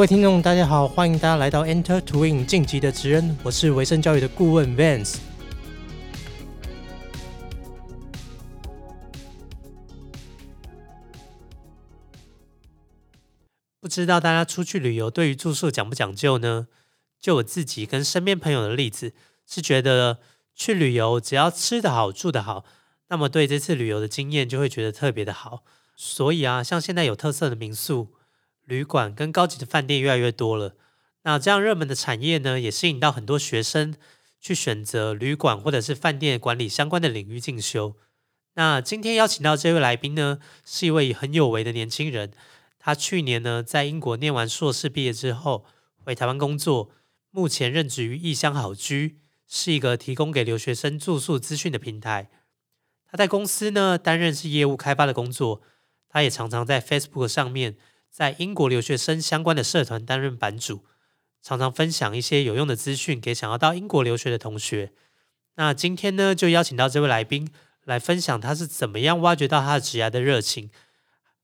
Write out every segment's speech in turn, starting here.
各位听众，大家好，欢迎大家来到 Enter Twin 晋级的职人，我是维生教育的顾问 Vance。不知道大家出去旅游对于住宿讲不讲究呢？就我自己跟身边朋友的例子，是觉得去旅游只要吃得好、住得好，那么对这次旅游的经验就会觉得特别的好。所以啊，像现在有特色的民宿。旅馆跟高级的饭店越来越多了，那这样热门的产业呢，也吸引到很多学生去选择旅馆或者是饭店管理相关的领域进修。那今天邀请到这位来宾呢，是一位很有为的年轻人。他去年呢在英国念完硕士毕业之后，回台湾工作，目前任职于异乡好居，是一个提供给留学生住宿资讯的平台。他在公司呢担任是业务开发的工作，他也常常在 Facebook 上面。在英国留学生相关的社团担任版主，常常分享一些有用的资讯给想要到英国留学的同学。那今天呢，就邀请到这位来宾来分享他是怎么样挖掘到他的职业的热情，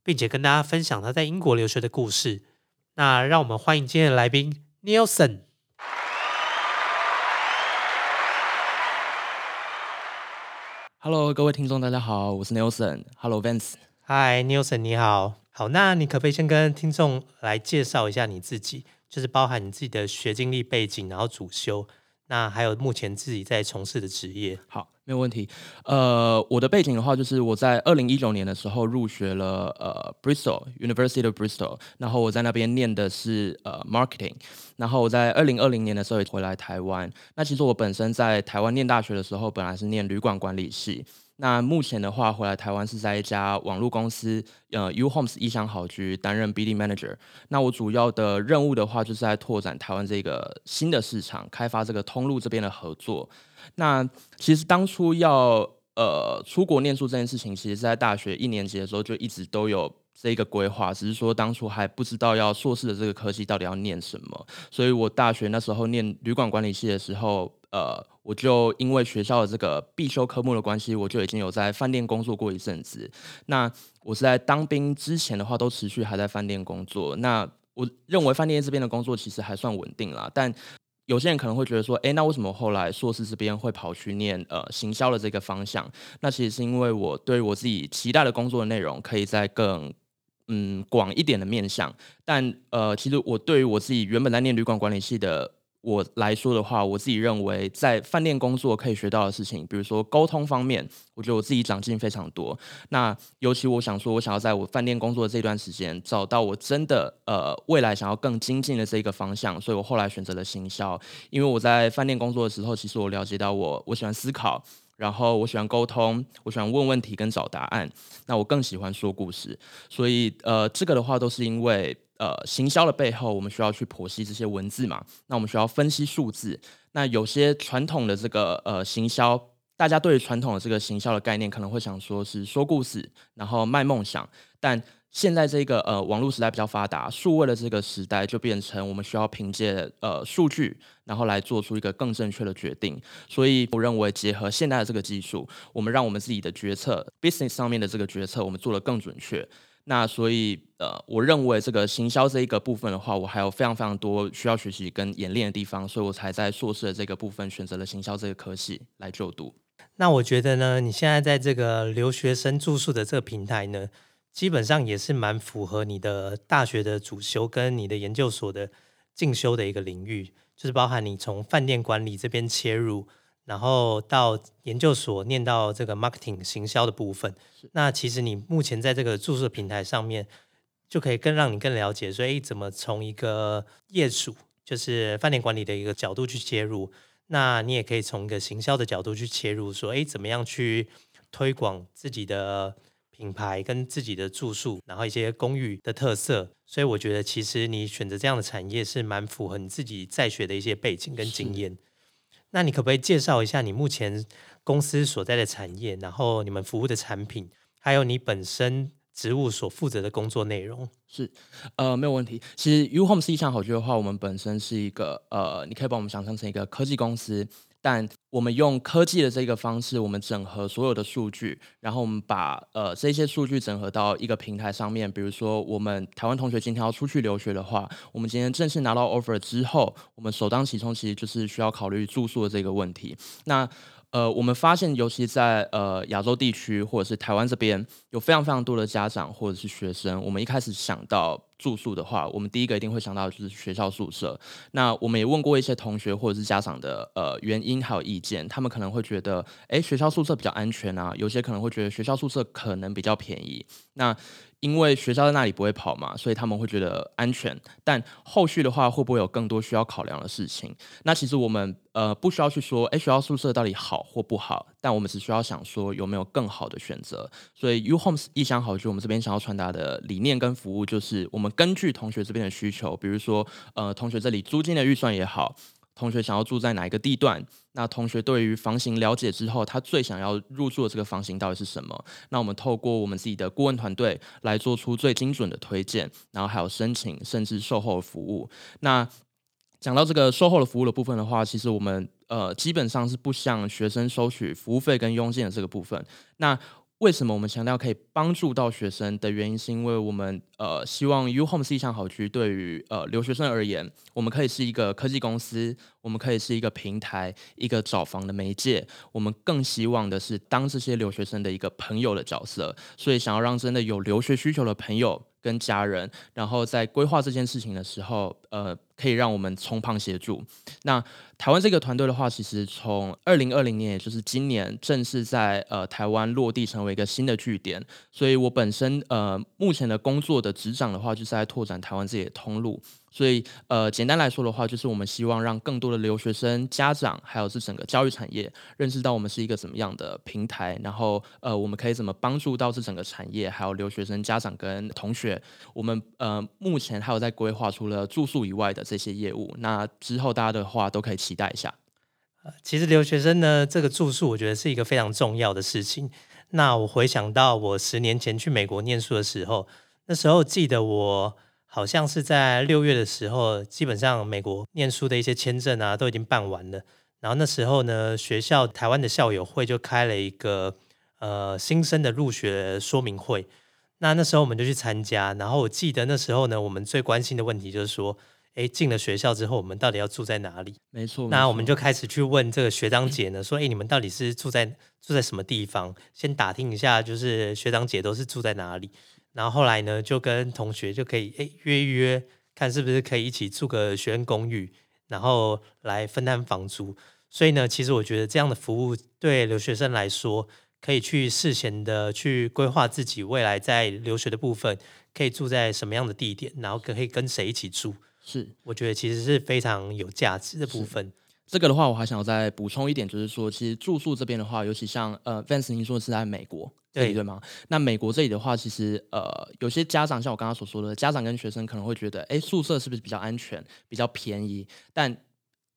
并且跟大家分享他在英国留学的故事。那让我们欢迎今天的来宾 Nielsen。Hello，各位听众，大家好，我是 Nielsen。Hello，Vance。Hi，Nielsen，你好。好，那你可不可以先跟听众来介绍一下你自己，就是包含你自己的学经历背景，然后主修，那还有目前自己在从事的职业。好，没有问题。呃，我的背景的话，就是我在二零一九年的时候入学了呃 Bristol University of Bristol，然后我在那边念的是呃 marketing，然后我在二零二零年的时候也回来台湾。那其实我本身在台湾念大学的时候，本来是念旅馆管理系。那目前的话，回来台湾是在一家网络公司，呃，U Homes 异乡好居担任 BD Manager。那我主要的任务的话，就是在拓展台湾这个新的市场，开发这个通路这边的合作。那其实当初要呃出国念书这件事情，其实在大学一年级的时候就一直都有这个规划，只是说当初还不知道要硕士的这个科系到底要念什么。所以我大学那时候念旅馆管理系的时候。呃，我就因为学校的这个必修科目的关系，我就已经有在饭店工作过一阵子。那我是在当兵之前的话，都持续还在饭店工作。那我认为饭店这边的工作其实还算稳定啦。但有些人可能会觉得说，哎，那为什么后来硕士这边会跑去念呃行销的这个方向？那其实是因为我对我自己期待的工作的内容，可以在更嗯广一点的面向。但呃，其实我对于我自己原本在念旅馆管理系的。我来说的话，我自己认为在饭店工作可以学到的事情，比如说沟通方面，我觉得我自己长进非常多。那尤其我想说，我想要在我饭店工作的这段时间，找到我真的呃未来想要更精进的这个方向，所以我后来选择了行销。因为我在饭店工作的时候，其实我了解到我我喜欢思考，然后我喜欢沟通，我喜欢问问题跟找答案。那我更喜欢说故事，所以呃这个的话都是因为。呃，行销的背后，我们需要去剖析这些文字嘛？那我们需要分析数字。那有些传统的这个呃行销，大家对传统的这个行销的概念，可能会想说是说故事，然后卖梦想。但现在这个呃网络时代比较发达，数位的这个时代，就变成我们需要凭借呃数据，然后来做出一个更正确的决定。所以我认为，结合现代的这个技术，我们让我们自己的决策，business 上面的这个决策，我们做得更准确。那所以，呃，我认为这个行销这一个部分的话，我还有非常非常多需要学习跟演练的地方，所以我才在硕士的这个部分选择了行销这个科系来就读。那我觉得呢，你现在在这个留学生住宿的这个平台呢，基本上也是蛮符合你的大学的主修跟你的研究所的进修的一个领域，就是包含你从饭店管理这边切入。然后到研究所念到这个 marketing 行销的部分，那其实你目前在这个住宿平台上面，就可以更让你更了解，说哎，怎么从一个业主，就是饭店管理的一个角度去切入，那你也可以从一个行销的角度去切入，说哎，怎么样去推广自己的品牌跟自己的住宿，然后一些公寓的特色。所以我觉得其实你选择这样的产业是蛮符合你自己在学的一些背景跟经验。那你可不可以介绍一下你目前公司所在的产业，然后你们服务的产品，还有你本身职务所负责的工作内容？是，呃，没有问题。其实 U Home 是一项好聚的话，我们本身是一个呃，你可以把我们想象成一个科技公司。但我们用科技的这个方式，我们整合所有的数据，然后我们把呃这些数据整合到一个平台上面。比如说，我们台湾同学今天要出去留学的话，我们今天正式拿到 offer 之后，我们首当其冲其实就是需要考虑住宿的这个问题。那呃，我们发现，尤其在呃亚洲地区或者是台湾这边，有非常非常多的家长或者是学生。我们一开始想到住宿的话，我们第一个一定会想到就是学校宿舍。那我们也问过一些同学或者是家长的呃原因还有意见，他们可能会觉得，哎，学校宿舍比较安全啊。有些可能会觉得学校宿舍可能比较便宜。那因为学校在那里不会跑嘛，所以他们会觉得安全。但后续的话，会不会有更多需要考量的事情？那其实我们呃不需要去说，哎，学校宿舍到底好或不好，但我们只需要想说有没有更好的选择。所以 U Homes 意想好就，我们这边想要传达的理念跟服务，就是我们根据同学这边的需求，比如说呃同学这里租金的预算也好。同学想要住在哪一个地段？那同学对于房型了解之后，他最想要入住的这个房型到底是什么？那我们透过我们自己的顾问团队来做出最精准的推荐，然后还有申请甚至售后服务。那讲到这个售后的服务的部分的话，其实我们呃基本上是不向学生收取服务费跟佣金的这个部分。那为什么我们强调可以帮助到学生的原因，是因为我们呃希望 U Home 是一项好居，对于呃留学生而言，我们可以是一个科技公司，我们可以是一个平台，一个找房的媒介。我们更希望的是当这些留学生的一个朋友的角色，所以想要让真的有留学需求的朋友。跟家人，然后在规划这件事情的时候，呃，可以让我们从旁协助。那台湾这个团队的话，其实从二零二零年，也就是今年，正式在呃台湾落地成为一个新的据点。所以我本身呃目前的工作的职掌的话，就是在拓展台湾自己的通路。所以，呃，简单来说的话，就是我们希望让更多的留学生、家长，还有是整个教育产业，认识到我们是一个怎么样的平台，然后，呃，我们可以怎么帮助到这整个产业，还有留学生、家长跟同学。我们，呃，目前还有在规划除了住宿以外的这些业务。那之后大家的话都可以期待一下。呃，其实留学生呢，这个住宿我觉得是一个非常重要的事情。那我回想到我十年前去美国念书的时候，那时候记得我。好像是在六月的时候，基本上美国念书的一些签证啊都已经办完了。然后那时候呢，学校台湾的校友会就开了一个呃新生的入学说明会。那那时候我们就去参加。然后我记得那时候呢，我们最关心的问题就是说，哎，进了学校之后，我们到底要住在哪里？没错。那我们就开始去问这个学长姐呢，说，哎，你们到底是住在住在什么地方？先打听一下，就是学长姐都是住在哪里。然后后来呢，就跟同学就可以诶约一约，看是不是可以一起住个学生公寓，然后来分担房租。所以呢，其实我觉得这样的服务对留学生来说，可以去事前的去规划自己未来在留学的部分，可以住在什么样的地点，然后可以跟谁一起住。是，我觉得其实是非常有价值的部分。这个的话，我还想要再补充一点，就是说，其实住宿这边的话，尤其像呃，Vance 您说的是在美国，对对吗？那美国这里的话，其实呃，有些家长像我刚刚所说的，家长跟学生可能会觉得，哎，宿舍是不是比较安全、比较便宜？但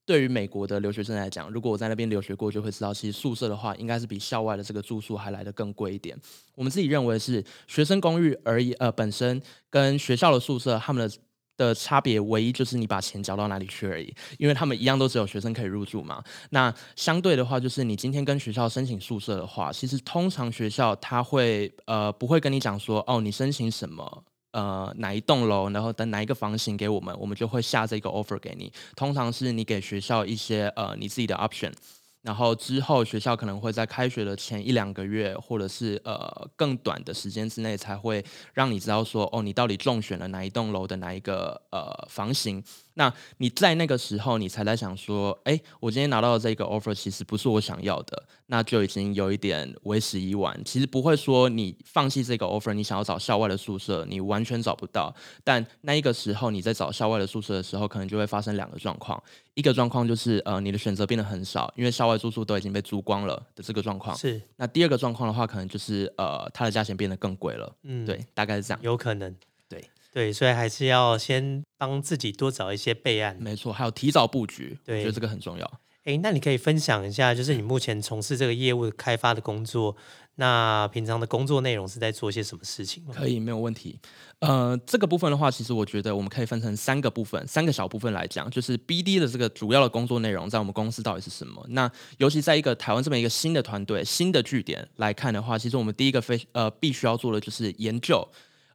对于美国的留学生来讲，如果我在那边留学过，就会知道，其实宿舍的话，应该是比校外的这个住宿还来得更贵一点。我们自己认为是学生公寓而已，呃，本身跟学校的宿舍，他们的。的差别唯一就是你把钱交到哪里去而已，因为他们一样都只有学生可以入住嘛。那相对的话，就是你今天跟学校申请宿舍的话，其实通常学校他会呃不会跟你讲说哦，你申请什么呃哪一栋楼，然后等哪一个房型给我们，我们就会下这个 offer 给你。通常是你给学校一些呃你自己的 option。然后之后，学校可能会在开学的前一两个月，或者是呃更短的时间之内，才会让你知道说，哦，你到底中选了哪一栋楼的哪一个呃房型。那你在那个时候，你才在想说，哎，我今天拿到的这个 offer 其实不是我想要的，那就已经有一点为时已晚。其实不会说你放弃这个 offer，你想要找校外的宿舍，你完全找不到。但那一个时候，你在找校外的宿舍的时候，可能就会发生两个状况。一个状况就是，呃，你的选择变得很少，因为校外住宿都已经被租光了的这个状况。是。那第二个状况的话，可能就是，呃，它的价钱变得更贵了。嗯，对，大概是这样。有可能。对。对，所以还是要先帮自己多找一些备案。没错，还有提早布局，对，我觉得这个很重要。哎，那你可以分享一下，就是你目前从事这个业务开发的工作，那平常的工作内容是在做些什么事情？可以，没有问题。呃，这个部分的话，其实我觉得我们可以分成三个部分，三个小部分来讲，就是 BD 的这个主要的工作内容，在我们公司到底是什么？那尤其在一个台湾这么一个新的团队、新的据点来看的话，其实我们第一个非呃必须要做的就是研究。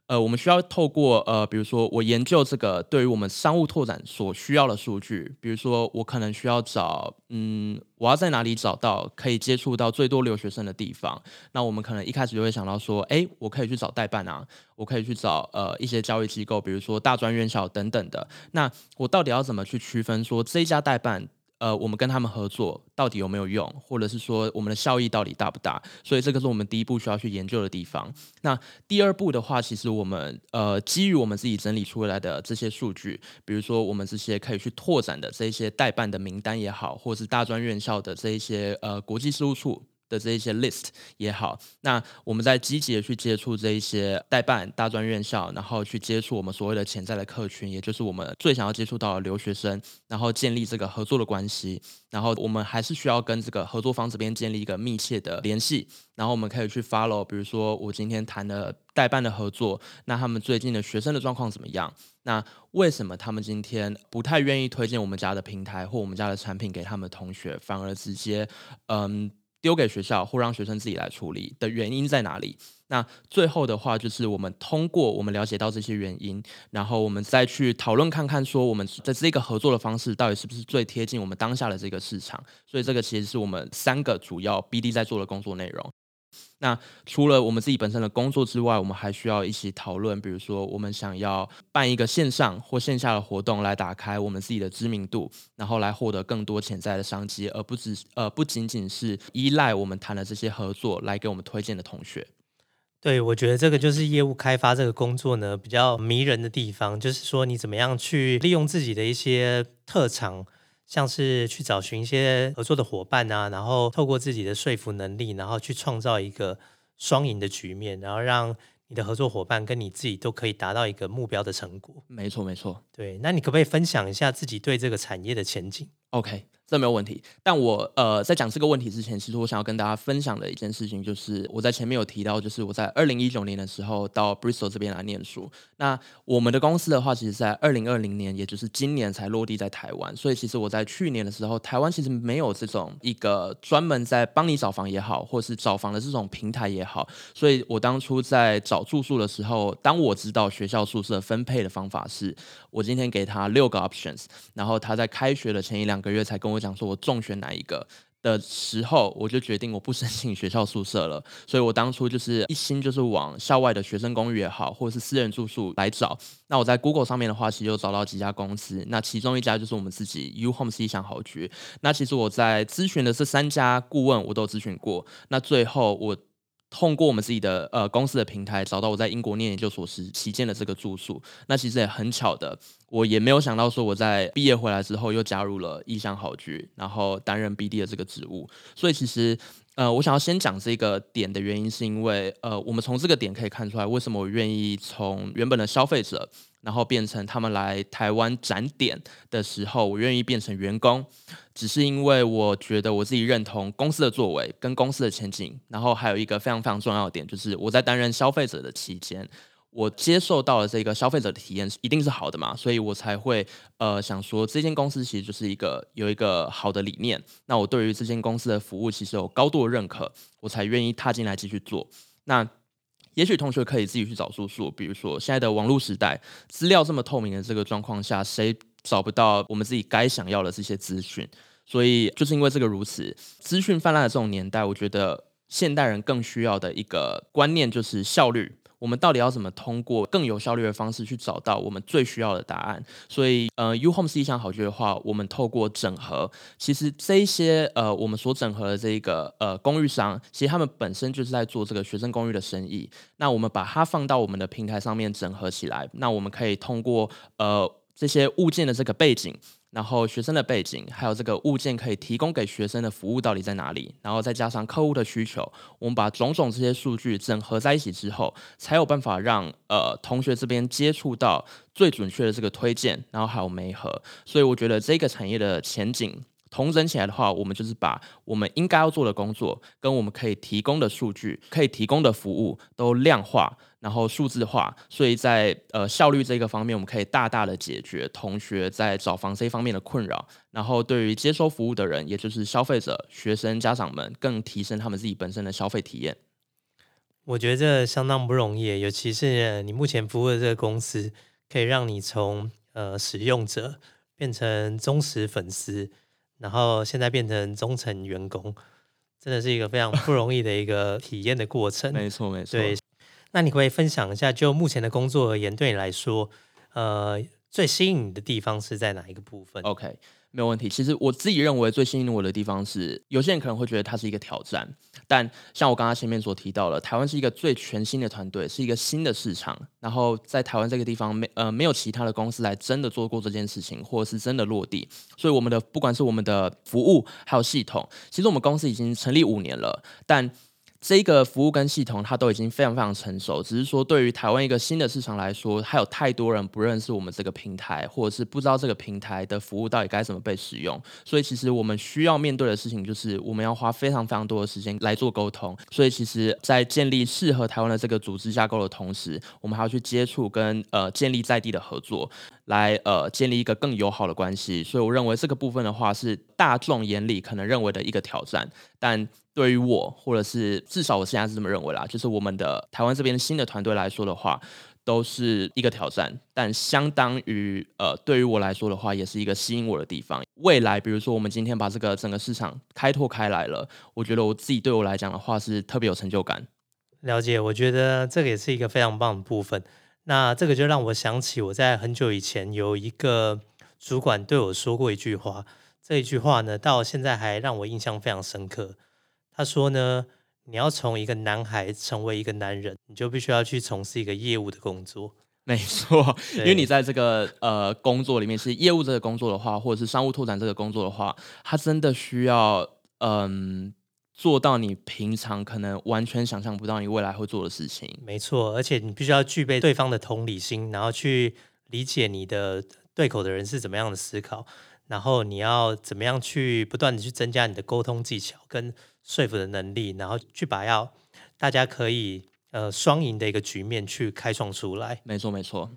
呃，我们需要透过呃，比如说我研究这个对于我们商务拓展所需要的数据，比如说我可能需要找，嗯，我要在哪里找到可以接触到最多留学生的地方？那我们可能一开始就会想到说，哎，我可以去找代办啊，我可以去找呃一些教育机构，比如说大专院校等等的。那我到底要怎么去区分说这一家代办？呃，我们跟他们合作到底有没有用，或者是说我们的效益到底大不大？所以这个是我们第一步需要去研究的地方。那第二步的话，其实我们呃基于我们自己整理出来的这些数据，比如说我们这些可以去拓展的这一些代办的名单也好，或者是大专院校的这一些呃国际事务处。的这一些 list 也好，那我们在积极的去接触这一些代办大专院校，然后去接触我们所谓的潜在的客群，也就是我们最想要接触到的留学生，然后建立这个合作的关系，然后我们还是需要跟这个合作方这边建立一个密切的联系，然后我们可以去 follow，比如说我今天谈的代办的合作，那他们最近的学生的状况怎么样？那为什么他们今天不太愿意推荐我们家的平台或我们家的产品给他们同学，反而直接嗯？丢给学校或让学生自己来处理的原因在哪里？那最后的话就是我们通过我们了解到这些原因，然后我们再去讨论看看，说我们在这个合作的方式到底是不是最贴近我们当下的这个市场。所以这个其实是我们三个主要 BD 在做的工作内容。那除了我们自己本身的工作之外，我们还需要一起讨论，比如说我们想要办一个线上或线下的活动，来打开我们自己的知名度，然后来获得更多潜在的商机，而不只呃不仅仅是依赖我们谈的这些合作来给我们推荐的同学。对，我觉得这个就是业务开发这个工作呢比较迷人的地方，就是说你怎么样去利用自己的一些特长。像是去找寻一些合作的伙伴啊，然后透过自己的说服能力，然后去创造一个双赢的局面，然后让你的合作伙伴跟你自己都可以达到一个目标的成果。没错，没错。对，那你可不可以分享一下自己对这个产业的前景？OK。这没有问题，但我呃在讲这个问题之前，其实我想要跟大家分享的一件事情，就是我在前面有提到，就是我在二零一九年的时候到 Bristol 这边来念书。那我们的公司的话，其实在二零二零年，也就是今年才落地在台湾。所以其实我在去年的时候，台湾其实没有这种一个专门在帮你找房也好，或是找房的这种平台也好。所以我当初在找住宿的时候，当我知道学校宿舍分配的方法是，我今天给他六个 options，然后他在开学的前一两个月才跟我。我讲说，我重选哪一个的时候，我就决定我不申请学校宿舍了。所以我当初就是一心就是往校外的学生公寓也好，或者是私人住宿来找。那我在 Google 上面的话，其实有找到几家公司。那其中一家就是我们自己 U Home 思想好局。那其实我在咨询的这三家顾问，我都咨询过。那最后我。通过我们自己的呃公司的平台找到我在英国念研究所时期间的这个住宿，那其实也很巧的，我也没有想到说我在毕业回来之后又加入了意向好局，然后担任 BD 的这个职务。所以其实呃，我想要先讲这个点的原因，是因为呃，我们从这个点可以看出来，为什么我愿意从原本的消费者。然后变成他们来台湾展点的时候，我愿意变成员工，只是因为我觉得我自己认同公司的作为跟公司的前景。然后还有一个非常非常重要的点，就是我在担任消费者的期间，我接受到了这个消费者的体验一定是好的嘛，所以我才会呃想说，这间公司其实就是一个有一个好的理念。那我对于这间公司的服务其实有高度的认可，我才愿意踏进来继续做。那。也许同学可以自己去找住宿，比如说现在的网络时代，资料这么透明的这个状况下，谁找不到我们自己该想要的这些资讯？所以就是因为这个如此，资讯泛滥的这种年代，我觉得现代人更需要的一个观念就是效率。我们到底要怎么通过更有效率的方式去找到我们最需要的答案？所以，呃，U Home 是一项好句的话，我们透过整合，其实这一些呃，我们所整合的这一个呃公寓商，其实他们本身就是在做这个学生公寓的生意。那我们把它放到我们的平台上面整合起来，那我们可以通过呃这些物件的这个背景。然后学生的背景，还有这个物件可以提供给学生的服务到底在哪里？然后再加上客户的需求，我们把种种这些数据整合在一起之后，才有办法让呃同学这边接触到最准确的这个推荐，然后还有媒合。所以我觉得这个产业的前景。同整起来的话，我们就是把我们应该要做的工作，跟我们可以提供的数据、可以提供的服务都量化，然后数字化。所以在呃效率这个方面，我们可以大大的解决同学在找房这方面的困扰。然后对于接收服务的人，也就是消费者、学生、家长们，更提升他们自己本身的消费体验。我觉得这相当不容易，尤其是你目前服务的这个公司，可以让你从呃使用者变成忠实粉丝，然后现在变成忠诚员工，真的是一个非常不容易的一个体验的过程。没错，没错。对，那你可以分享一下，就目前的工作而言，对你来说，呃，最吸引你的地方是在哪一个部分？OK。没有问题。其实我自己认为最吸引我的地方是，有些人可能会觉得它是一个挑战，但像我刚刚前面所提到了，台湾是一个最全新的团队，是一个新的市场。然后在台湾这个地方，没呃没有其他的公司来真的做过这件事情，或者是真的落地。所以我们的不管是我们的服务还有系统，其实我们公司已经成立五年了，但。这个服务跟系统，它都已经非常非常成熟。只是说，对于台湾一个新的市场来说，还有太多人不认识我们这个平台，或者是不知道这个平台的服务到底该怎么被使用。所以，其实我们需要面对的事情，就是我们要花非常非常多的时间来做沟通。所以，其实，在建立适合台湾的这个组织架构的同时，我们还要去接触跟呃建立在地的合作。来呃建立一个更友好的关系，所以我认为这个部分的话是大众眼里可能认为的一个挑战，但对于我或者是至少我现在是这么认为啦，就是我们的台湾这边新的团队来说的话，都是一个挑战，但相当于呃对于我来说的话，也是一个吸引我的地方。未来比如说我们今天把这个整个市场开拓开来了，我觉得我自己对我来讲的话是特别有成就感。了解，我觉得这个也是一个非常棒的部分。那这个就让我想起我在很久以前有一个主管对我说过一句话，这一句话呢到现在还让我印象非常深刻。他说呢，你要从一个男孩成为一个男人，你就必须要去从事一个业务的工作。没错，因为你在这个呃工作里面是业务这个工作的话，或者是商务拓展这个工作的话，他真的需要嗯。做到你平常可能完全想象不到你未来会做的事情。没错，而且你必须要具备对方的同理心，然后去理解你的对口的人是怎么样的思考，然后你要怎么样去不断的去增加你的沟通技巧跟说服的能力，然后去把要大家可以呃双赢的一个局面去开创出来。没错，没错。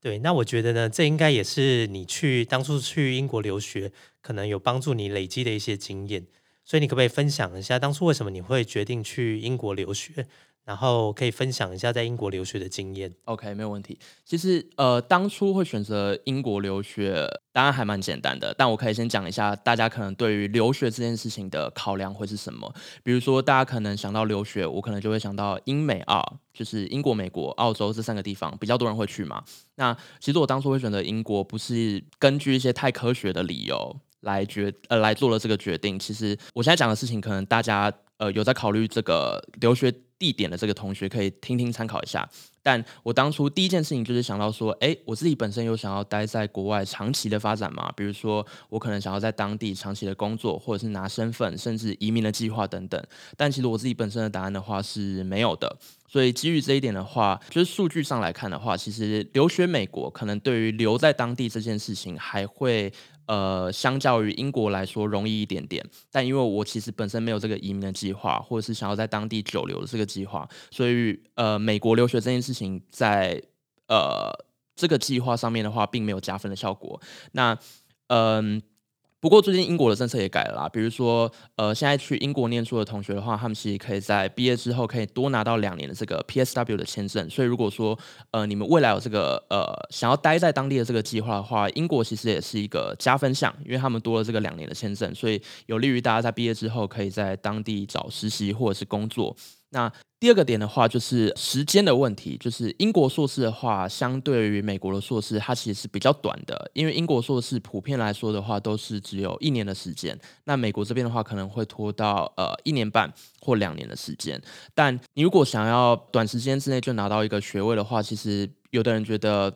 对，那我觉得呢，这应该也是你去当初去英国留学可能有帮助你累积的一些经验。所以你可不可以分享一下当初为什么你会决定去英国留学？然后可以分享一下在英国留学的经验。OK，没有问题。其实呃，当初会选择英国留学，当然还蛮简单的。但我可以先讲一下，大家可能对于留学这件事情的考量会是什么？比如说，大家可能想到留学，我可能就会想到英美澳，就是英国、美国、澳洲这三个地方比较多人会去嘛。那其实我当初会选择英国，不是根据一些太科学的理由。来决呃来做了这个决定。其实我现在讲的事情，可能大家呃有在考虑这个留学地点的这个同学可以听听参考一下。但我当初第一件事情就是想到说，哎，我自己本身有想要待在国外长期的发展嘛？比如说我可能想要在当地长期的工作，或者是拿身份，甚至移民的计划等等。但其实我自己本身的答案的话是没有的。所以基于这一点的话，就是数据上来看的话，其实留学美国可能对于留在当地这件事情还会。呃，相较于英国来说容易一点点，但因为我其实本身没有这个移民的计划，或者是想要在当地久留的这个计划，所以呃，美国留学这件事情在呃这个计划上面的话，并没有加分的效果。那嗯。不过最近英国的政策也改了啦，比如说，呃，现在去英国念书的同学的话，他们其实可以在毕业之后可以多拿到两年的这个 PSW 的签证。所以如果说，呃，你们未来有这个呃想要待在当地的这个计划的话，英国其实也是一个加分项，因为他们多了这个两年的签证，所以有利于大家在毕业之后可以在当地找实习或者是工作。那第二个点的话，就是时间的问题。就是英国硕士的话，相对于美国的硕士，它其实是比较短的。因为英国硕士普遍来说的话，都是只有一年的时间。那美国这边的话，可能会拖到呃一年半或两年的时间。但你如果想要短时间之内就拿到一个学位的话，其实有的人觉得。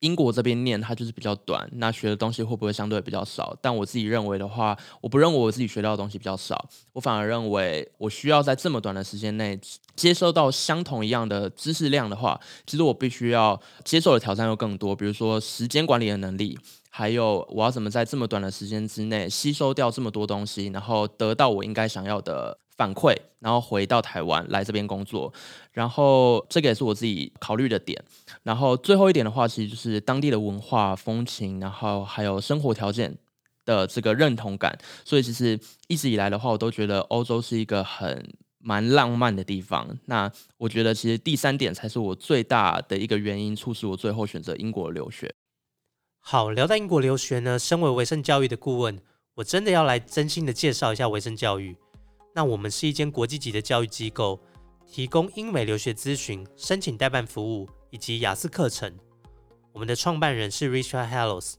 英国这边念它就是比较短，那学的东西会不会相对比较少？但我自己认为的话，我不认为我自己学到的东西比较少，我反而认为我需要在这么短的时间内接收到相同一样的知识量的话，其实我必须要接受的挑战又更多，比如说时间管理的能力。还有我要怎么在这么短的时间之内吸收掉这么多东西，然后得到我应该想要的反馈，然后回到台湾来这边工作。然后这个也是我自己考虑的点。然后最后一点的话，其实就是当地的文化风情，然后还有生活条件的这个认同感。所以其实一直以来的话，我都觉得欧洲是一个很。蛮浪漫的地方。那我觉得，其实第三点才是我最大的一个原因，促使我最后选择英国留学。好，聊到英国留学呢，身为维生教育的顾问，我真的要来真心的介绍一下维生教育。那我们是一间国际级的教育机构，提供英美留学咨询、申请代办服务以及雅思课程。我们的创办人是 Richard Hallows，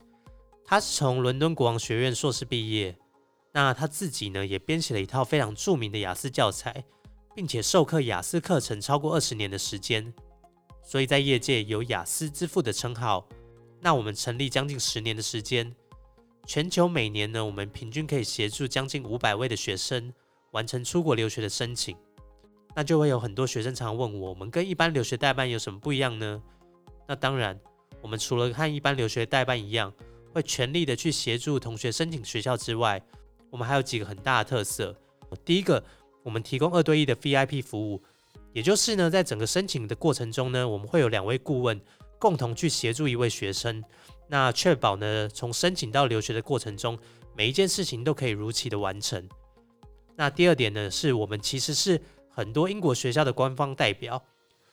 他是从伦敦国王学院硕士毕业。那他自己呢，也编写了一套非常著名的雅思教材。并且授课雅思课程超过二十年的时间，所以在业界有雅思之父的称号。那我们成立将近十年的时间，全球每年呢，我们平均可以协助将近五百位的学生完成出国留学的申请。那就会有很多学生常问我，我们跟一般留学代办有什么不一样呢？那当然，我们除了和一般留学代办一样，会全力的去协助同学申请学校之外，我们还有几个很大的特色。第一个。我们提供二对一的 VIP 服务，也就是呢，在整个申请的过程中呢，我们会有两位顾问共同去协助一位学生，那确保呢，从申请到留学的过程中，每一件事情都可以如期的完成。那第二点呢，是我们其实是很多英国学校的官方代表，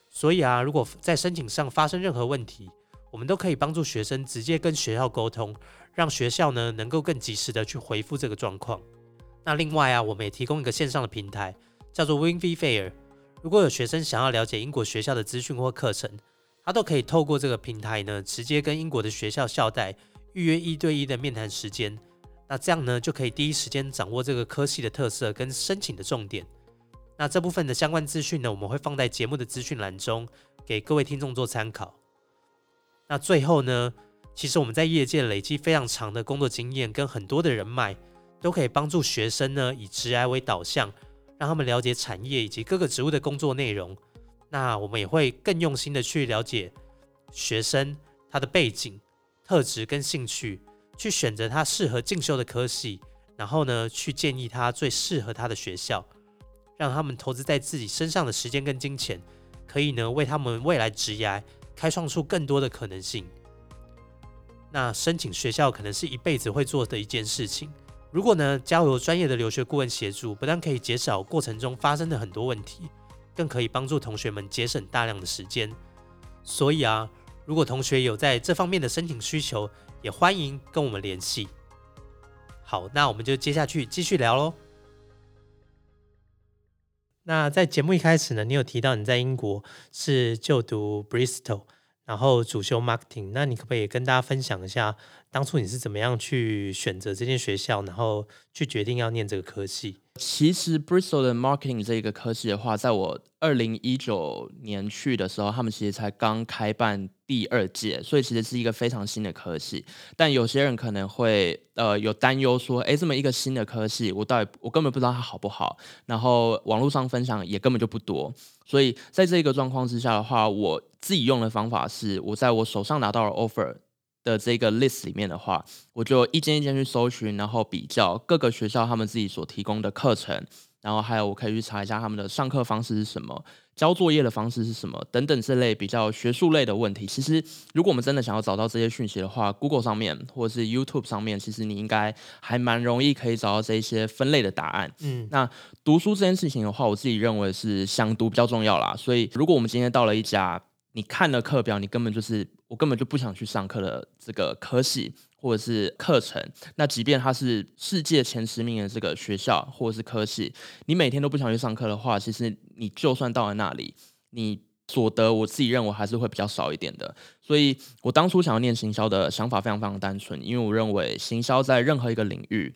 所以啊，如果在申请上发生任何问题，我们都可以帮助学生直接跟学校沟通，让学校呢能够更及时的去回复这个状况。那另外啊，我们也提供一个线上的平台，叫做 w i n v Fair。如果有学生想要了解英国学校的资讯或课程，他都可以透过这个平台呢，直接跟英国的学校校代预约一对一的面谈时间。那这样呢，就可以第一时间掌握这个科系的特色跟申请的重点。那这部分的相关资讯呢，我们会放在节目的资讯栏中，给各位听众做参考。那最后呢，其实我们在业界累积非常长的工作经验跟很多的人脉。都可以帮助学生呢，以职涯为导向，让他们了解产业以及各个职务的工作内容。那我们也会更用心的去了解学生他的背景、特质跟兴趣，去选择他适合进修的科系，然后呢，去建议他最适合他的学校，让他们投资在自己身上的时间跟金钱，可以呢，为他们未来职涯开创出更多的可能性。那申请学校可能是一辈子会做的一件事情。如果呢，交由专业的留学顾问协助，不但可以减少过程中发生的很多问题，更可以帮助同学们节省大量的时间。所以啊，如果同学有在这方面的申请需求，也欢迎跟我们联系。好，那我们就接下去继续聊喽。那在节目一开始呢，你有提到你在英国是就读 Bristol。然后主修 marketing，那你可不可以跟大家分享一下，当初你是怎么样去选择这间学校，然后去决定要念这个科系？其实 Bristol 的 marketing 这个科系的话，在我二零一九年去的时候，他们其实才刚开办第二届，所以其实是一个非常新的科系。但有些人可能会呃有担忧说，哎，这么一个新的科系，我到底我根本不知道它好不好，然后网络上分享也根本就不多。所以在这个状况之下的话，我自己用的方法是，我在我手上拿到了 offer。的这个 list 里面的话，我就一间一间去搜寻，然后比较各个学校他们自己所提供的课程，然后还有我可以去查一下他们的上课方式是什么，交作业的方式是什么等等这类比较学术类的问题。其实，如果我们真的想要找到这些讯息的话，Google 上面或者是 YouTube 上面，其实你应该还蛮容易可以找到这些分类的答案。嗯，那读书这件事情的话，我自己认为是想读比较重要啦。所以，如果我们今天到了一家，你看了课表，你根本就是我根本就不想去上课的这个科系或者是课程。那即便它是世界前十名的这个学校或者是科系，你每天都不想去上课的话，其实你就算到了那里，你所得我自己认为还是会比较少一点的。所以我当初想要念行销的想法非常非常单纯，因为我认为行销在任何一个领域。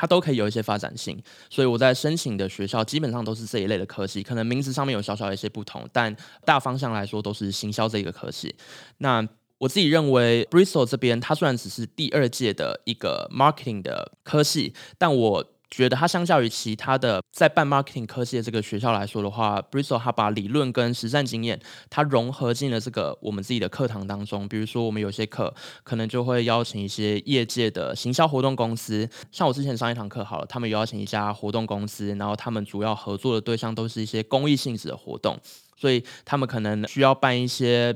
它都可以有一些发展性，所以我在申请的学校基本上都是这一类的科系，可能名字上面有小小的一些不同，但大方向来说都是行销这个科系。那我自己认为，Bristol 这边它虽然只是第二届的一个 marketing 的科系，但我觉得它相较于其他的在办 marketing 科系的这个学校来说的话，Bristol 它把理论跟实战经验，它融合进了这个我们自己的课堂当中。比如说，我们有些课可能就会邀请一些业界的行销活动公司，像我之前上一堂课好了，他们邀请一家活动公司，然后他们主要合作的对象都是一些公益性质的活动，所以他们可能需要办一些。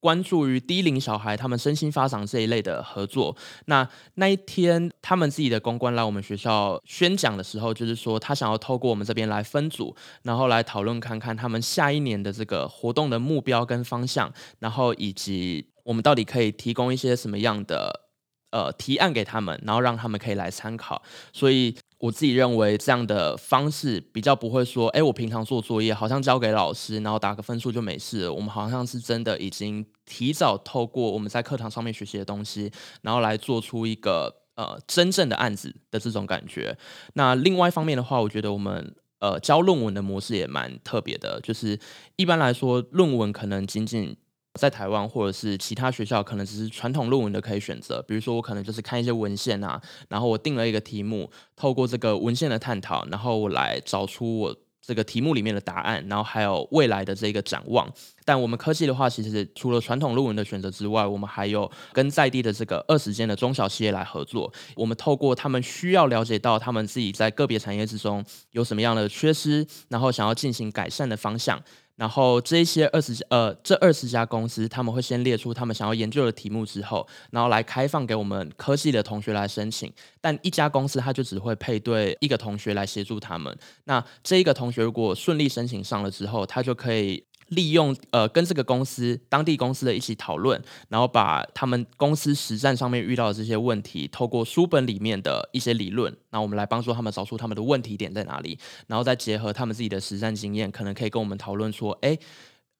关注于低龄小孩他们身心发展这一类的合作，那那一天他们自己的公关来我们学校宣讲的时候，就是说他想要透过我们这边来分组，然后来讨论看看他们下一年的这个活动的目标跟方向，然后以及我们到底可以提供一些什么样的呃提案给他们，然后让他们可以来参考，所以。我自己认为这样的方式比较不会说，哎，我平常做作业好像交给老师，然后打个分数就没事了。我们好像是真的已经提早透过我们在课堂上面学习的东西，然后来做出一个呃真正的案子的这种感觉。那另外一方面的话，我觉得我们呃教论文的模式也蛮特别的，就是一般来说论文可能仅仅。在台湾或者是其他学校，可能只是传统论文的可以选择。比如说，我可能就是看一些文献啊，然后我定了一个题目，透过这个文献的探讨，然后我来找出我这个题目里面的答案，然后还有未来的这个展望。但我们科技的话，其实除了传统论文的选择之外，我们还有跟在地的这个二十间的中小企业来合作。我们透过他们需要了解到他们自己在个别产业之中有什么样的缺失，然后想要进行改善的方向。然后这一些二十呃这二十家公司，他们会先列出他们想要研究的题目之后，然后来开放给我们科系的同学来申请。但一家公司他就只会配对一个同学来协助他们。那这一个同学如果顺利申请上了之后，他就可以。利用呃跟这个公司当地公司的一起讨论，然后把他们公司实战上面遇到的这些问题，透过书本里面的一些理论，那我们来帮助他们找出他们的问题点在哪里，然后再结合他们自己的实战经验，可能可以跟我们讨论说，哎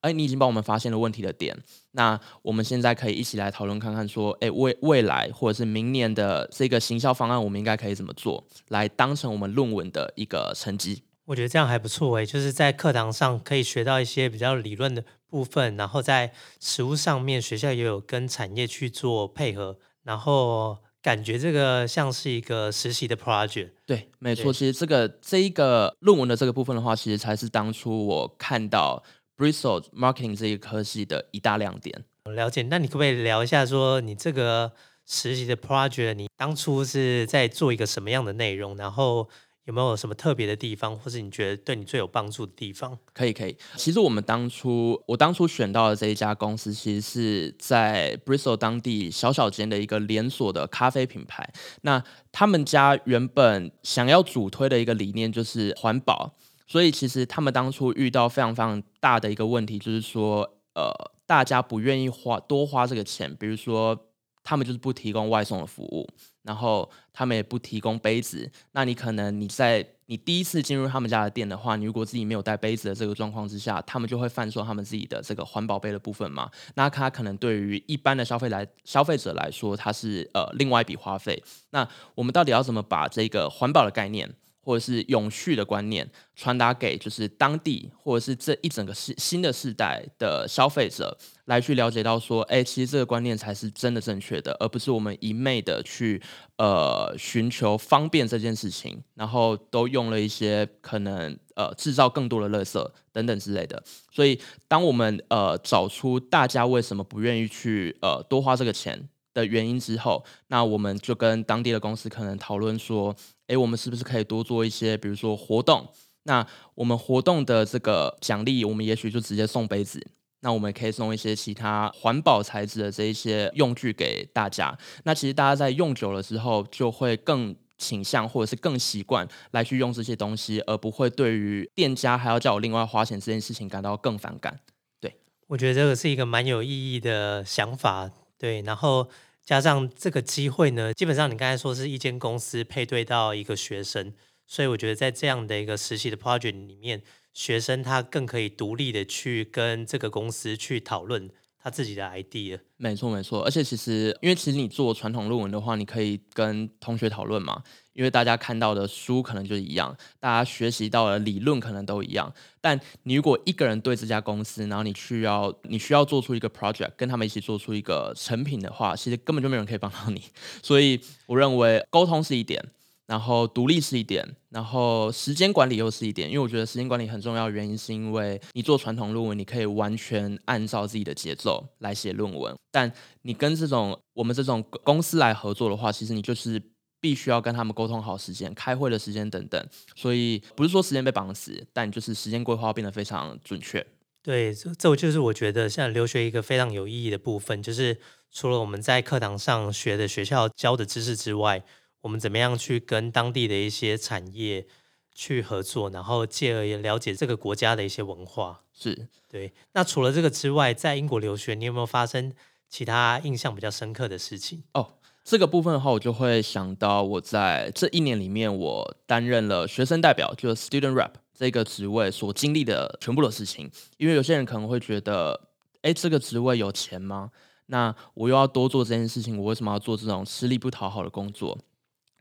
哎，你已经帮我们发现了问题的点，那我们现在可以一起来讨论看看说，哎未未来或者是明年的这个行销方案，我们应该可以怎么做，来当成我们论文的一个成绩。我觉得这样还不错诶，就是在课堂上可以学到一些比较理论的部分，然后在实物上面学校也有跟产业去做配合，然后感觉这个像是一个实习的 project。对，没错，其实这个这一个论文的这个部分的话，其实才是当初我看到 Bristol Marketing 这一科系的一大亮点。了解，那你可不可以聊一下，说你这个实习的 project，你当初是在做一个什么样的内容，然后？有没有什么特别的地方，或是你觉得对你最有帮助的地方？可以，可以。其实我们当初，我当初选到的这一家公司，其实是在 Bristol 当地小小间的一个连锁的咖啡品牌。那他们家原本想要主推的一个理念就是环保，所以其实他们当初遇到非常非常大的一个问题，就是说，呃，大家不愿意花多花这个钱，比如说。他们就是不提供外送的服务，然后他们也不提供杯子。那你可能你在你第一次进入他们家的店的话，你如果自己没有带杯子的这个状况之下，他们就会贩售他们自己的这个环保杯的部分嘛？那他可能对于一般的消费来消费者来说，它是呃另外一笔花费。那我们到底要怎么把这个环保的概念？或者是永续的观念传达给就是当地或者是这一整个世新的世代的消费者来去了解到说，哎，其实这个观念才是真的正确的，而不是我们一昧的去呃寻求方便这件事情，然后都用了一些可能呃制造更多的垃圾等等之类的。所以，当我们呃找出大家为什么不愿意去呃多花这个钱。的原因之后，那我们就跟当地的公司可能讨论说，诶，我们是不是可以多做一些，比如说活动？那我们活动的这个奖励，我们也许就直接送杯子。那我们可以送一些其他环保材质的这一些用具给大家。那其实大家在用久了之后，就会更倾向或者是更习惯来去用这些东西，而不会对于店家还要叫我另外花钱这件事情感到更反感。对，我觉得这个是一个蛮有意义的想法。对，然后。加上这个机会呢，基本上你刚才说是一间公司配对到一个学生，所以我觉得在这样的一个实习的 project 里面，学生他更可以独立的去跟这个公司去讨论。他自己的 idea，没错没错，而且其实，因为其实你做传统论文的话，你可以跟同学讨论嘛，因为大家看到的书可能就一样，大家学习到的理论可能都一样。但你如果一个人对这家公司，然后你需要你需要做出一个 project，跟他们一起做出一个成品的话，其实根本就没有人可以帮到你。所以我认为沟通是一点，然后独立是一点，然后时间管理又是一点。因为我觉得时间管理很重要，原因是因为你做传统论文，你可以完全按照自己的节奏来写论文，但你跟这种我们这种公司来合作的话，其实你就是必须要跟他们沟通好时间、开会的时间等等。所以不是说时间被绑死，但就是时间规划变得非常准确。对，这这就是我觉得像留学一个非常有意义的部分，就是除了我们在课堂上学的学校教的知识之外，我们怎么样去跟当地的一些产业去合作，然后借而也了解这个国家的一些文化。是对。那除了这个之外，在英国留学，你有没有发生其他印象比较深刻的事情？哦，这个部分的话，我就会想到我在这一年里面，我担任了学生代表，就是 student rep。这个职位所经历的全部的事情，因为有些人可能会觉得，哎，这个职位有钱吗？那我又要多做这件事情，我为什么要做这种吃力不讨好的工作？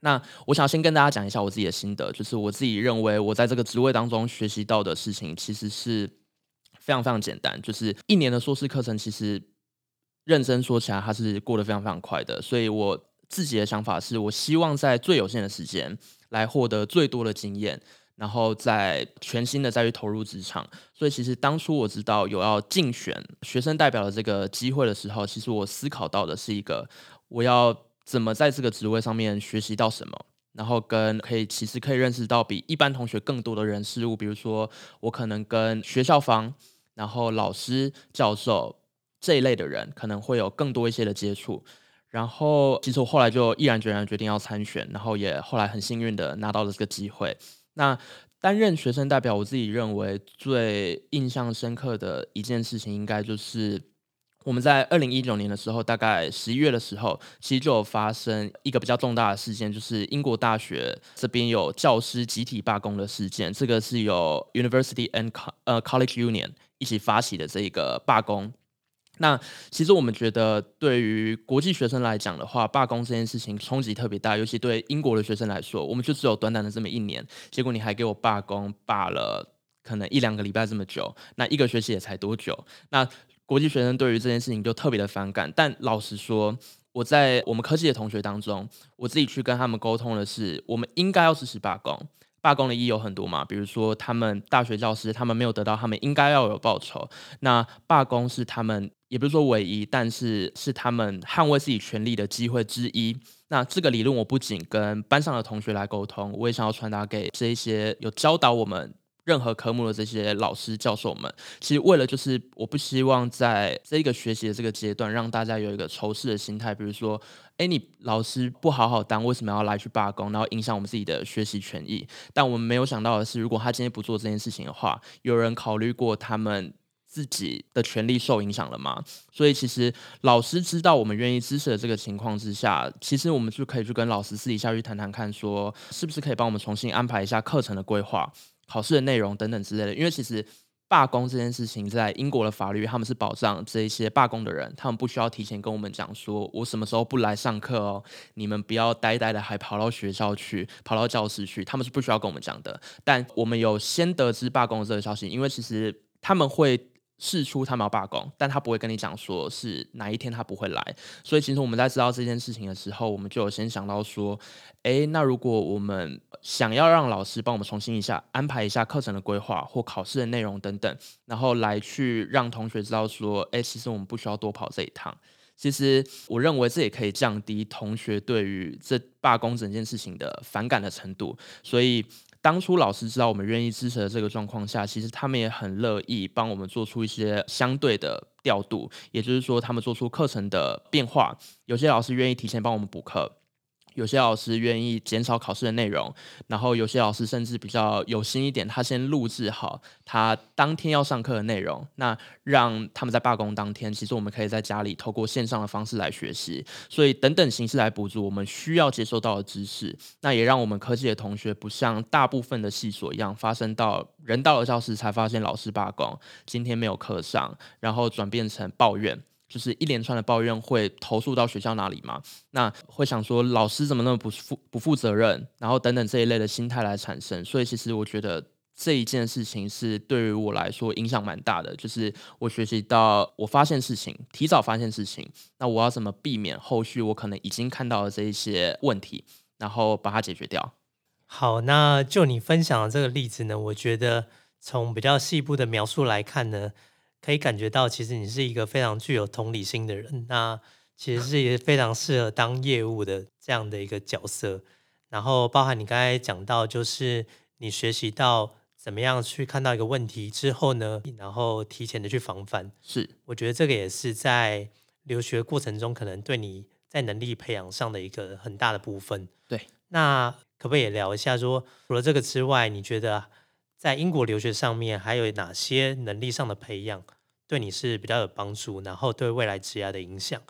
那我想先跟大家讲一下我自己的心得，就是我自己认为我在这个职位当中学习到的事情，其实是非常非常简单，就是一年的硕士课程，其实认真说起来，它是过得非常非常快的。所以我自己的想法是，我希望在最有限的时间来获得最多的经验。然后再全新的再去投入职场，所以其实当初我知道有要竞选学生代表的这个机会的时候，其实我思考到的是一个我要怎么在这个职位上面学习到什么，然后跟可以其实可以认识到比一般同学更多的人事物，比如说我可能跟学校方、然后老师、教授这一类的人可能会有更多一些的接触，然后其实我后来就毅然决然决定要参选，然后也后来很幸运的拿到了这个机会。那担任学生代表，我自己认为最印象深刻的一件事情，应该就是我们在二零一九年的时候，大概十一月的时候，其实就有发生一个比较重大的事件，就是英国大学这边有教师集体罢工的事件。这个是由 University and 呃 College Union 一起发起的这一个罢工。那其实我们觉得，对于国际学生来讲的话，罢工这件事情冲击特别大，尤其对英国的学生来说，我们就只有短短的这么一年，结果你还给我罢工，罢了可能一两个礼拜这么久，那一个学期也才多久？那国际学生对于这件事情就特别的反感。但老实说，我在我们科技的同学当中，我自己去跟他们沟通的是，我们应该要支持罢工。罢工的意义有很多嘛，比如说他们大学教师他们没有得到他们应该要有报酬，那罢工是他们。也不是说唯一，但是是他们捍卫自己权利的机会之一。那这个理论，我不仅跟班上的同学来沟通，我也想要传达给这一些有教导我们任何科目的这些老师教授们。其实为了就是，我不希望在这个学习的这个阶段，让大家有一个仇视的心态。比如说，哎，你老师不好好当，为什么要来去罢工，然后影响我们自己的学习权益？但我们没有想到的是，如果他今天不做这件事情的话，有人考虑过他们。自己的权利受影响了吗？所以其实老师知道我们愿意支持的这个情况之下，其实我们就可以去跟老师私底下去谈谈看，说是不是可以帮我们重新安排一下课程的规划、考试的内容等等之类的。因为其实罢工这件事情，在英国的法律，他们是保障这一些罢工的人，他们不需要提前跟我们讲说，我什么时候不来上课哦，你们不要呆呆的还跑到学校去，跑到教室去，他们是不需要跟我们讲的。但我们有先得知罢工的这个消息，因为其实他们会。事出他们要罢工，但他不会跟你讲说是哪一天他不会来。所以其实我们在知道这件事情的时候，我们就有先想到说，哎，那如果我们想要让老师帮我们重新一下安排一下课程的规划或考试的内容等等，然后来去让同学知道说，哎，其实我们不需要多跑这一趟。其实我认为这也可以降低同学对于这罢工整件事情的反感的程度。所以。当初老师知道我们愿意支持的这个状况下，其实他们也很乐意帮我们做出一些相对的调度，也就是说，他们做出课程的变化。有些老师愿意提前帮我们补课。有些老师愿意减少考试的内容，然后有些老师甚至比较有心一点，他先录制好他当天要上课的内容，那让他们在罢工当天，其实我们可以在家里透过线上的方式来学习，所以等等形式来补足我们需要接受到的知识，那也让我们科技的同学不像大部分的系所一样，发生到人到了教室才发现老师罢工，今天没有课上，然后转变成抱怨。就是一连串的抱怨会投诉到学校那里嘛？那会想说老师怎么那么不负不负责任，然后等等这一类的心态来产生。所以其实我觉得这一件事情是对于我来说影响蛮大的。就是我学习到我发现事情，提早发现事情，那我要怎么避免后续我可能已经看到的这一些问题？然后把它解决掉。好，那就你分享的这个例子呢，我觉得从比较细部的描述来看呢，可以感觉到其实你是一个非常具有同理心的人，那其实是也非常适合当业务的这样的一个角色。然后包含你刚才讲到，就是你学习到怎么样去看到一个问题之后呢，然后提前的去防范。是，我觉得这个也是在留学过程中可能对你在能力培养上的一个很大的部分。对，那可不可以也聊一下，说除了这个之外，你觉得在英国留学上面还有哪些能力上的培养对你是比较有帮助，然后对未来职业的影响，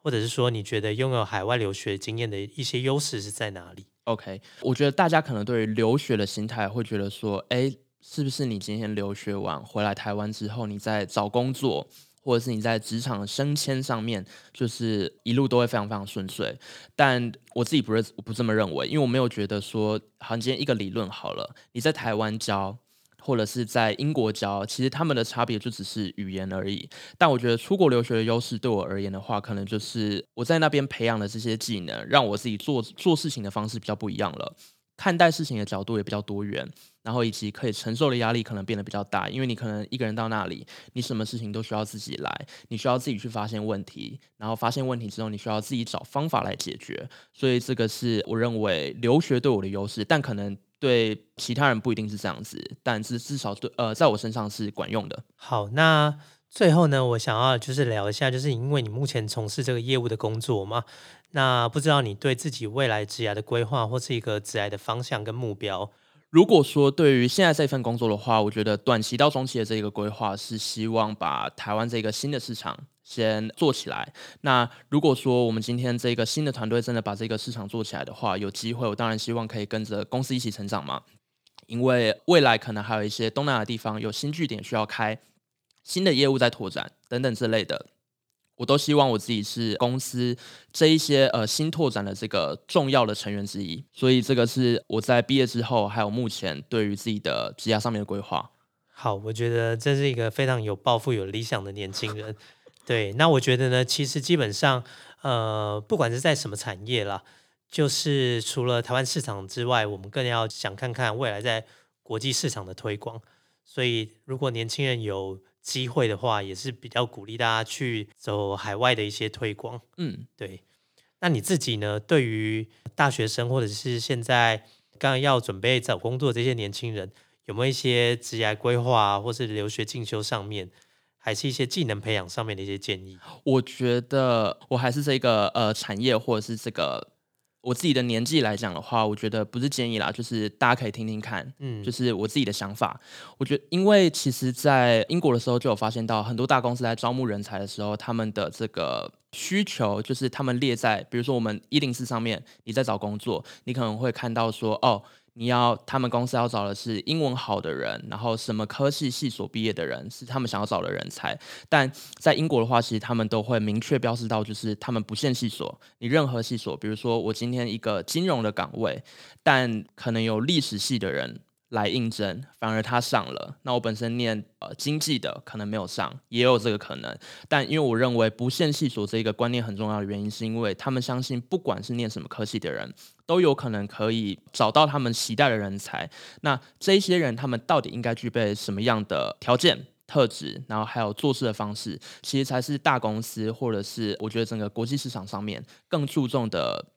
或者是说你觉得拥有海外留学经验的一些优势是在哪里？OK，我觉得大家可能对于留学的心态会觉得说，哎，是不是你今天留学完回来台湾之后，你在找工作，或者是你在职场升迁上面，就是一路都会非常非常顺遂？但我自己不是不这么认为，因为我没有觉得说，好像今天一个理论好了，你在台湾教。或者是在英国教，其实他们的差别就只是语言而已。但我觉得出国留学的优势对我而言的话，可能就是我在那边培养的这些技能，让我自己做做事情的方式比较不一样了，看待事情的角度也比较多元，然后以及可以承受的压力可能变得比较大，因为你可能一个人到那里，你什么事情都需要自己来，你需要自己去发现问题，然后发现问题之后，你需要自己找方法来解决。所以这个是我认为留学对我的优势，但可能。对其他人不一定是这样子，但是至少对呃，在我身上是管用的。好，那最后呢，我想要就是聊一下，就是因为你目前从事这个业务的工作嘛，那不知道你对自己未来职涯的规划或是一个职涯的方向跟目标。如果说对于现在这份工作的话，我觉得短期到中期的这个规划是希望把台湾这个新的市场先做起来。那如果说我们今天这个新的团队真的把这个市场做起来的话，有机会，我当然希望可以跟着公司一起成长嘛。因为未来可能还有一些东南亚地方有新据点需要开，新的业务在拓展等等之类的。我都希望我自己是公司这一些呃新拓展的这个重要的成员之一，所以这个是我在毕业之后还有目前对于自己的职业上面的规划。好，我觉得这是一个非常有抱负、有理想的年轻人。对，那我觉得呢，其实基本上呃，不管是在什么产业啦，就是除了台湾市场之外，我们更要想看看未来在国际市场的推广。所以，如果年轻人有机会的话，也是比较鼓励大家去走海外的一些推广。嗯，对。那你自己呢？对于大学生或者是现在刚刚要准备找工作这些年轻人，有没有一些职业规划，或是留学进修上面，还是一些技能培养上面的一些建议？我觉得我还是这个呃产业或者是这个。我自己的年纪来讲的话，我觉得不是建议啦，就是大家可以听听看，嗯，就是我自己的想法。我觉得，因为其实，在英国的时候就有发现到，很多大公司在招募人才的时候，他们的这个需求就是他们列在，比如说我们一零四上面，你在找工作，你可能会看到说，哦。你要他们公司要找的是英文好的人，然后什么科系系所毕业的人是他们想要找的人才。但在英国的话，其实他们都会明确标示到，就是他们不限系所，你任何系所，比如说我今天一个金融的岗位，但可能有历史系的人。来应征，反而他上了。那我本身念呃经济的，可能没有上，也有这个可能。但因为我认为不限系所这一个观念很重要的原因，是因为他们相信，不管是念什么科系的人，都有可能可以找到他们期待的人才。那这些人，他们到底应该具备什么样的条件、特质，然后还有做事的方式，其实才是大公司或者是我觉得整个国际市场上面更注重的。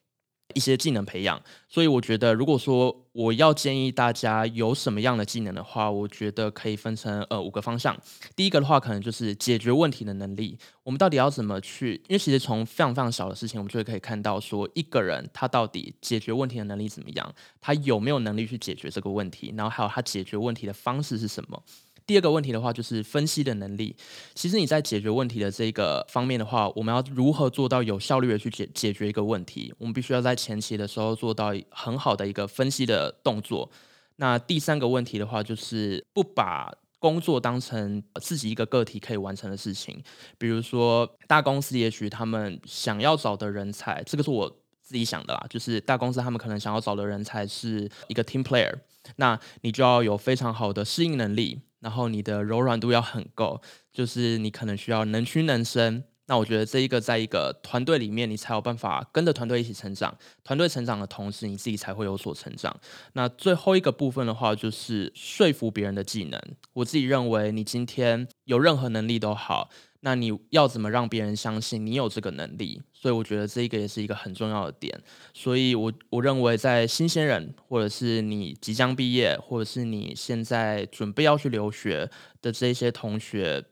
一些技能培养，所以我觉得，如果说我要建议大家有什么样的技能的话，我觉得可以分成呃五个方向。第一个的话，可能就是解决问题的能力。我们到底要怎么去？因为其实从非常非常小的事情，我们就可以看到说，一个人他到底解决问题的能力怎么样，他有没有能力去解决这个问题，然后还有他解决问题的方式是什么。第二个问题的话，就是分析的能力。其实你在解决问题的这个方面的话，我们要如何做到有效率的去解解决一个问题？我们必须要在前期的时候做到很好的一个分析的动作。那第三个问题的话，就是不把工作当成自己一个个体可以完成的事情。比如说大公司，也许他们想要找的人才，这个是我自己想的啦，就是大公司他们可能想要找的人才是一个 team player，那你就要有非常好的适应能力。然后你的柔软度要很够，就是你可能需要能屈能伸，那我觉得这一个在一个团队里面，你才有办法跟着团队一起成长。团队成长的同时，你自己才会有所成长。那最后一个部分的话，就是说服别人的技能。我自己认为，你今天有任何能力都好，那你要怎么让别人相信你有这个能力？所以我觉得这一个也是一个很重要的点。所以我我认为，在新鲜人，或者是你即将毕业，或者是你现在准备要去留学的这些同学。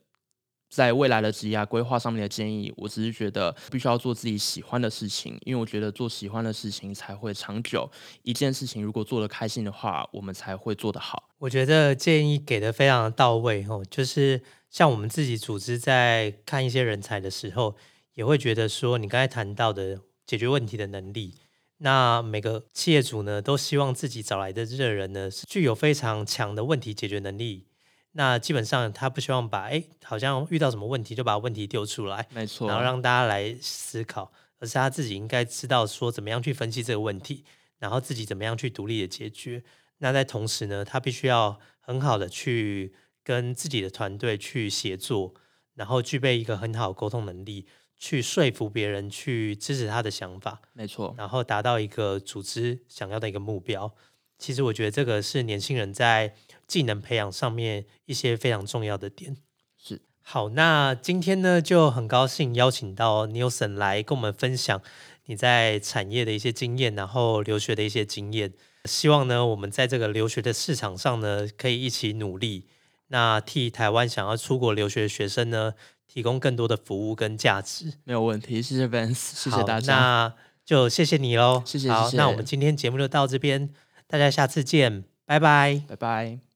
在未来的职业规划上面的建议，我只是觉得必须要做自己喜欢的事情，因为我觉得做喜欢的事情才会长久。一件事情如果做得开心的话，我们才会做得好。我觉得建议给的非常到位哦，就是像我们自己组织在看一些人才的时候，也会觉得说你刚才谈到的解决问题的能力，那每个企业主呢都希望自己找来的这个人呢是具有非常强的问题解决能力。那基本上他不希望把哎，好像遇到什么问题就把问题丢出来，没错，然后让大家来思考，而是他自己应该知道说怎么样去分析这个问题，然后自己怎么样去独立的解决。那在同时呢，他必须要很好的去跟自己的团队去协作，然后具备一个很好的沟通能力，去说服别人去支持他的想法，没错，然后达到一个组织想要的一个目标。其实我觉得这个是年轻人在。技能培养上面一些非常重要的点是好，那今天呢就很高兴邀请到 Nielsen 来跟我们分享你在产业的一些经验，然后留学的一些经验。希望呢我们在这个留学的市场上呢可以一起努力，那替台湾想要出国留学的学生呢提供更多的服务跟价值。没有问题，谢谢 Vance，谢谢大家。那就谢谢你喽，谢谢。好，那我们今天节目就到这边，大家下次见，拜拜，拜拜。